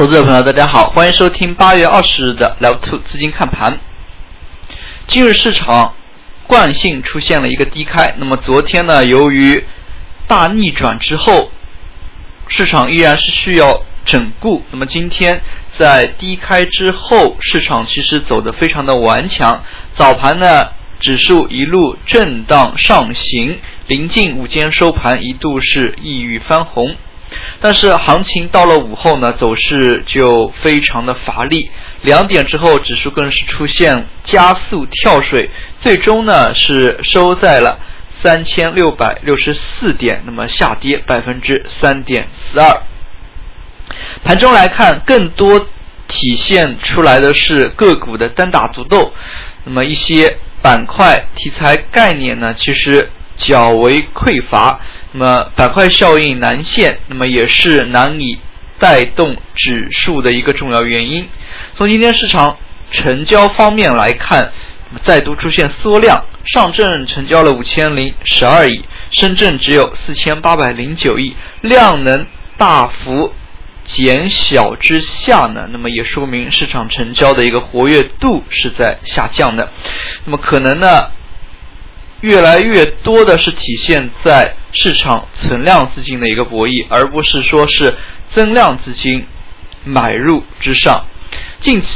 投资者朋友，大家好，欢迎收听八月二十日的 Level Two 资金看盘。今日市场惯性出现了一个低开，那么昨天呢，由于大逆转之后，市场依然是需要整固。那么今天在低开之后，市场其实走得非常的顽强。早盘呢，指数一路震荡上行，临近午间收盘一度是异域翻红。但是行情到了午后呢，走势就非常的乏力。两点之后，指数更是出现加速跳水，最终呢是收在了三千六百六十四点，那么下跌百分之三点四二。盘中来看，更多体现出来的是个股的单打独斗，那么一些板块题材概念呢，其实较为匮乏。那么板块效应难现，那么也是难以带动指数的一个重要原因。从今天市场成交方面来看，再度出现缩量，上证成交了五千零十二亿，深圳只有四千八百零九亿，量能大幅减小之下呢，那么也说明市场成交的一个活跃度是在下降的。那么可能呢？越来越多的是体现在市场存量资金的一个博弈，而不是说是增量资金买入之上。近期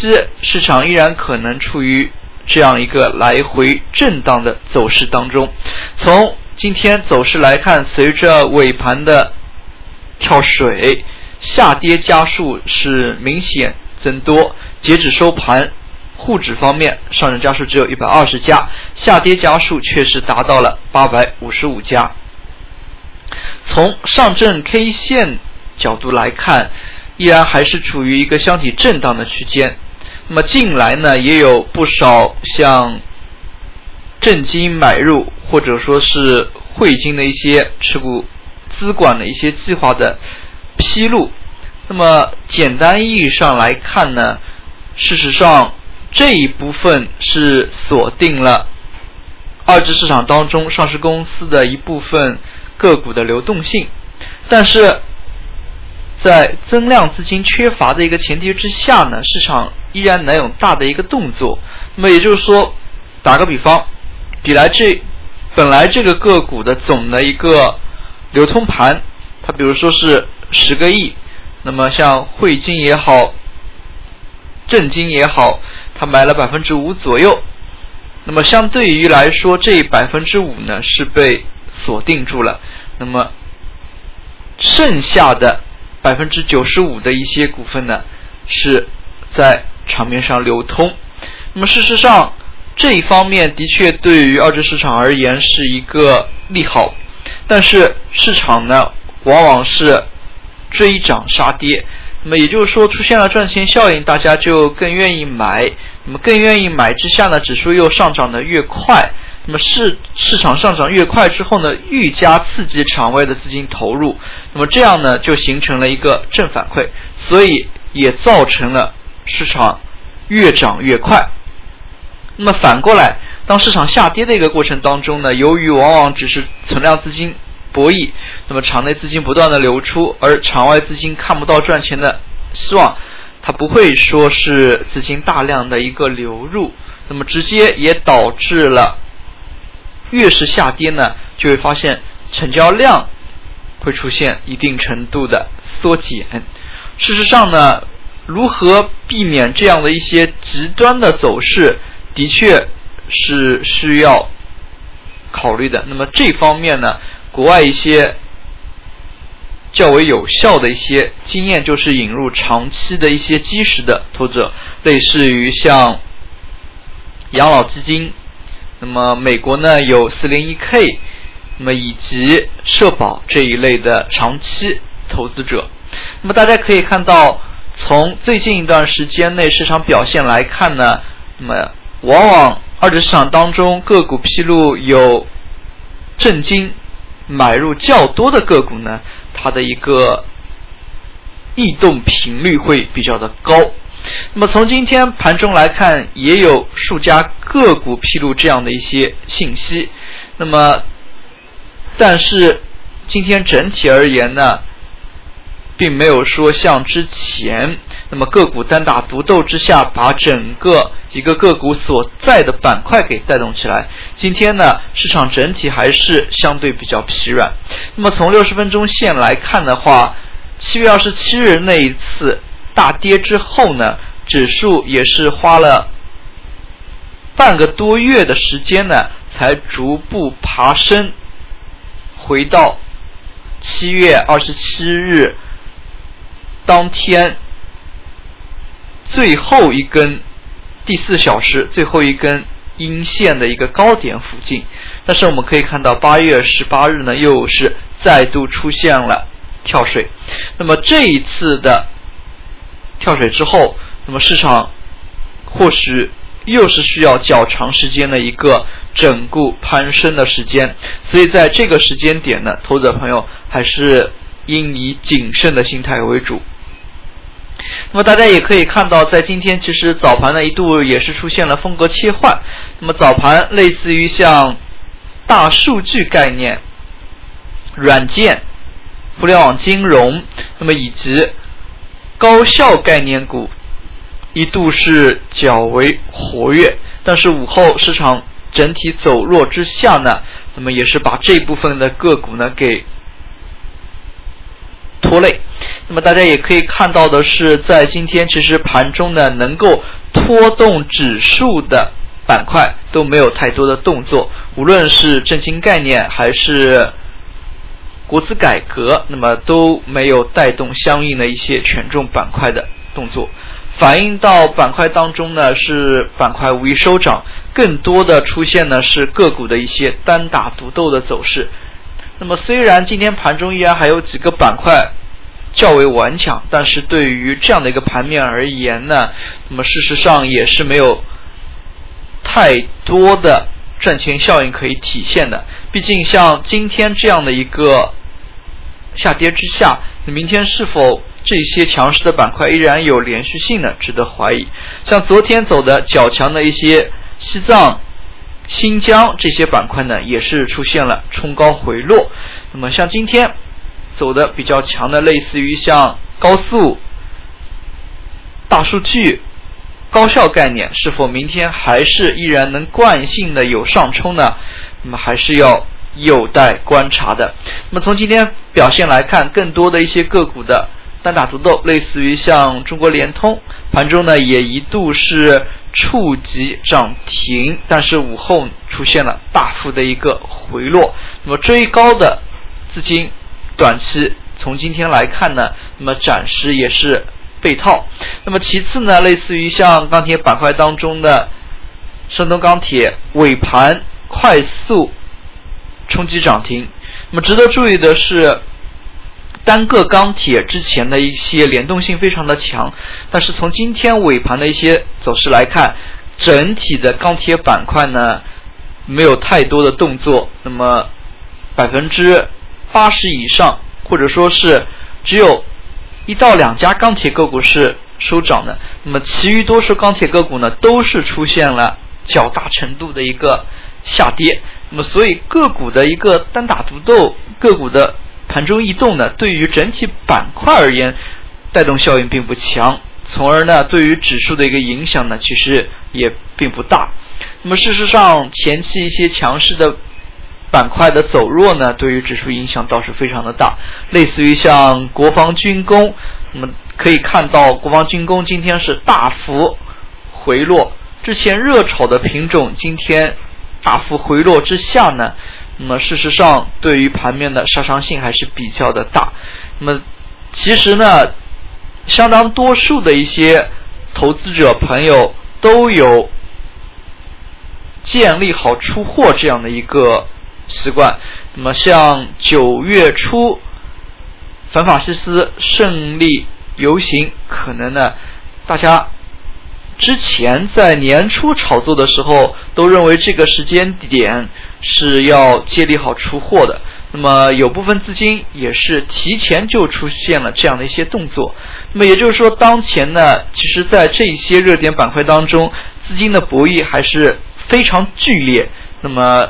市场依然可能处于这样一个来回震荡的走势当中。从今天走势来看，随着尾盘的跳水，下跌家数是明显增多，截止收盘。沪指方面，上证家数只有一百二十家，下跌家数却是达到了八百五十五家。从上证 K 线角度来看，依然还是处于一个箱体震荡的区间。那么近来呢，也有不少像证金买入或者说是汇金的一些持股资管的一些计划的披露。那么简单意义上来看呢，事实上。这一部分是锁定了二级市场当中上市公司的一部分个股的流动性，但是在增量资金缺乏的一个前提之下呢，市场依然能有大的一个动作。那么也就是说，打个比方，比来这本来这个个股的总的一个流通盘，它比如说是十个亿，那么像汇金也好，证金也好。它买了百分之五左右，那么相对于来说，这百分之五呢是被锁定住了，那么剩下的百分之九十五的一些股份呢是在场面上流通。那么事实上，这一方面的确对于二级市场而言是一个利好，但是市场呢往往是追涨杀跌。那么也就是说，出现了赚钱效应，大家就更愿意买。那么更愿意买之下呢，指数又上涨的越快，那么市市场上涨越快之后呢，愈加刺激场外的资金投入。那么这样呢，就形成了一个正反馈，所以也造成了市场越涨越快。那么反过来，当市场下跌的一个过程当中呢，由于往往只是存量资金。博弈，那么场内资金不断的流出，而场外资金看不到赚钱的希望，它不会说是资金大量的一个流入，那么直接也导致了越是下跌呢，就会发现成交量会出现一定程度的缩减。事实上呢，如何避免这样的一些极端的走势，的确是需要考虑的。那么这方面呢？国外一些较为有效的一些经验，就是引入长期的一些基石的投资者，类似于像养老基金。那么美国呢有四零一 K，那么以及社保这一类的长期投资者。那么大家可以看到，从最近一段时间内市场表现来看呢，那么往往二级市场当中个股披露有震惊。买入较多的个股呢，它的一个异动频率会比较的高。那么从今天盘中来看，也有数家个股披露这样的一些信息。那么，但是今天整体而言呢，并没有说像之前那么个股单打独斗之下，把整个一个个股所在的板块给带动起来。今天呢，市场整体还是相对比较疲软。那么从六十分钟线来看的话，七月二十七日那一次大跌之后呢，指数也是花了半个多月的时间呢，才逐步爬升，回到七月二十七日当天最后一根第四小时最后一根。阴线的一个高点附近，但是我们可以看到八月十八日呢，又是再度出现了跳水。那么这一次的跳水之后，那么市场或许又是需要较长时间的一个整固攀升的时间。所以在这个时间点呢，投资者朋友还是应以谨慎的心态为主。那么大家也可以看到，在今天其实早盘呢一度也是出现了风格切换。那么早盘类似于像大数据概念、软件、互联网金融，那么以及高效概念股一度是较为活跃。但是午后市场整体走弱之下呢，那么也是把这部分的个股呢给。拖累，那么大家也可以看到的是，在今天其实盘中呢，能够拖动指数的板块都没有太多的动作，无论是振兴概念还是国资改革，那么都没有带动相应的一些权重板块的动作，反映到板块当中呢，是板块无一收涨，更多的出现呢是个股的一些单打独斗的走势。那么虽然今天盘中依然还有几个板块较为顽强，但是对于这样的一个盘面而言呢，那么事实上也是没有太多的赚钱效应可以体现的。毕竟像今天这样的一个下跌之下，明天是否这些强势的板块依然有连续性呢？值得怀疑。像昨天走的较强的一些西藏。新疆这些板块呢，也是出现了冲高回落。那么像今天走的比较强的，类似于像高速、大数据、高效概念，是否明天还是依然能惯性的有上冲呢？那么还是要有待观察的。那么从今天表现来看，更多的一些个股的单打独斗，类似于像中国联通，盘中呢也一度是。触及涨停，但是午后出现了大幅的一个回落。那么追高的资金，短期从今天来看呢，那么暂时也是被套。那么其次呢，类似于像钢铁板块当中的山东钢铁，尾盘快速冲击涨停。那么值得注意的是。单个钢铁之前的一些联动性非常的强，但是从今天尾盘的一些走势来看，整体的钢铁板块呢没有太多的动作，那么百分之八十以上，或者说是只有一到两家钢铁个股是收涨的，那么其余多数钢铁个股呢都是出现了较大程度的一个下跌，那么所以个股的一个单打独斗，个股的。盘中异动呢，对于整体板块而言，带动效应并不强，从而呢，对于指数的一个影响呢，其实也并不大。那么事实上，前期一些强势的板块的走弱呢，对于指数影响倒是非常的大。类似于像国防军工，那么可以看到国防军工今天是大幅回落，之前热炒的品种今天大幅回落之下呢。那么事实上，对于盘面的杀伤性还是比较的大。那么其实呢，相当多数的一些投资者朋友都有建立好出货这样的一个习惯。那么像九月初反法西斯胜利游行，可能呢，大家之前在年初炒作的时候，都认为这个时间点。是要接力好出货的，那么有部分资金也是提前就出现了这样的一些动作，那么也就是说，当前呢，其实在这些热点板块当中，资金的博弈还是非常剧烈。那么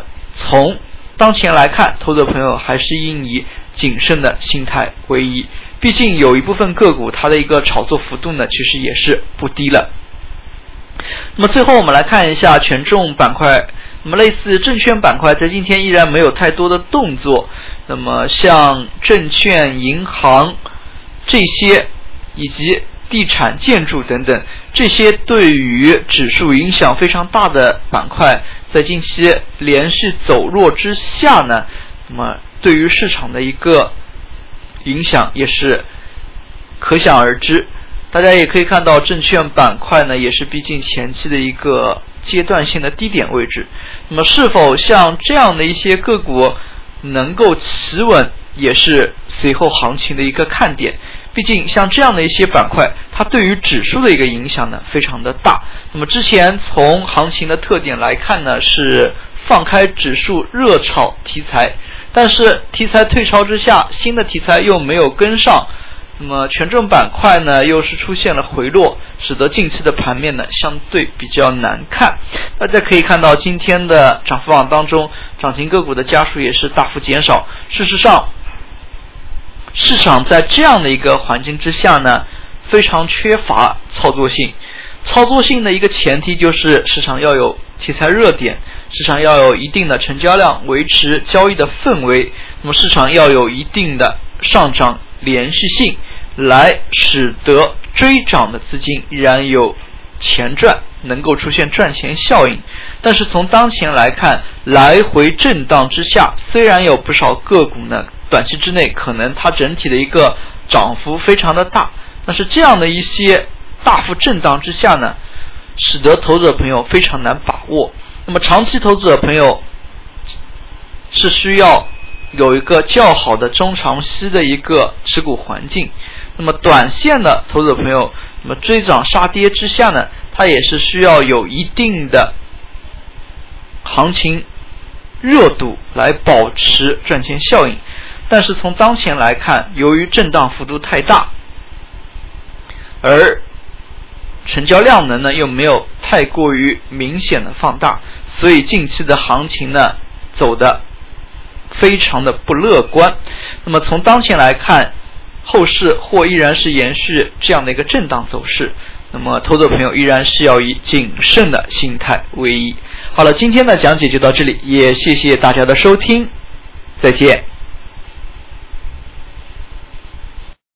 从当前来看，投资者朋友还是应以谨慎的心态为宜。毕竟有一部分个股它的一个炒作幅度呢，其实也是不低了。那么最后我们来看一下权重板块，那么类似证券板块在今天依然没有太多的动作。那么像证券、银行这些，以及地产、建筑等等这些对于指数影响非常大的板块，在近期连续走弱之下呢，那么对于市场的一个影响也是可想而知。大家也可以看到，证券板块呢也是毕竟前期的一个阶段性的低点位置。那么，是否像这样的一些个股能够企稳，也是随后行情的一个看点。毕竟，像这样的一些板块，它对于指数的一个影响呢非常的大。那么，之前从行情的特点来看呢，是放开指数热炒题材，但是题材退潮之下，新的题材又没有跟上。那么权重板块呢，又是出现了回落，使得近期的盘面呢相对比较难看。大家可以看到，今天的涨幅榜当中，涨停个股的家数也是大幅减少。事实上，市场在这样的一个环境之下呢，非常缺乏操作性。操作性的一个前提就是市场要有题材热点，市场要有一定的成交量，维持交易的氛围。那么市场要有一定的上涨。连续性来使得追涨的资金依然有钱赚，能够出现赚钱效应。但是从当前来看，来回震荡之下，虽然有不少个股呢，短期之内可能它整体的一个涨幅非常的大，但是这样的一些大幅震荡之下呢，使得投资者朋友非常难把握。那么长期投资者朋友是需要。有一个较好的中长期的一个持股环境，那么短线的投资者朋友，那么追涨杀跌之下呢，它也是需要有一定的行情热度来保持赚钱效应。但是从当前来看，由于震荡幅度太大，而成交量能呢又没有太过于明显的放大，所以近期的行情呢走的。非常的不乐观。那么从当前来看，后市或依然是延续这样的一个震荡走势。那么，投资朋友依然是要以谨慎的心态为宜。好了，今天的讲解就到这里，也谢谢大家的收听，再见。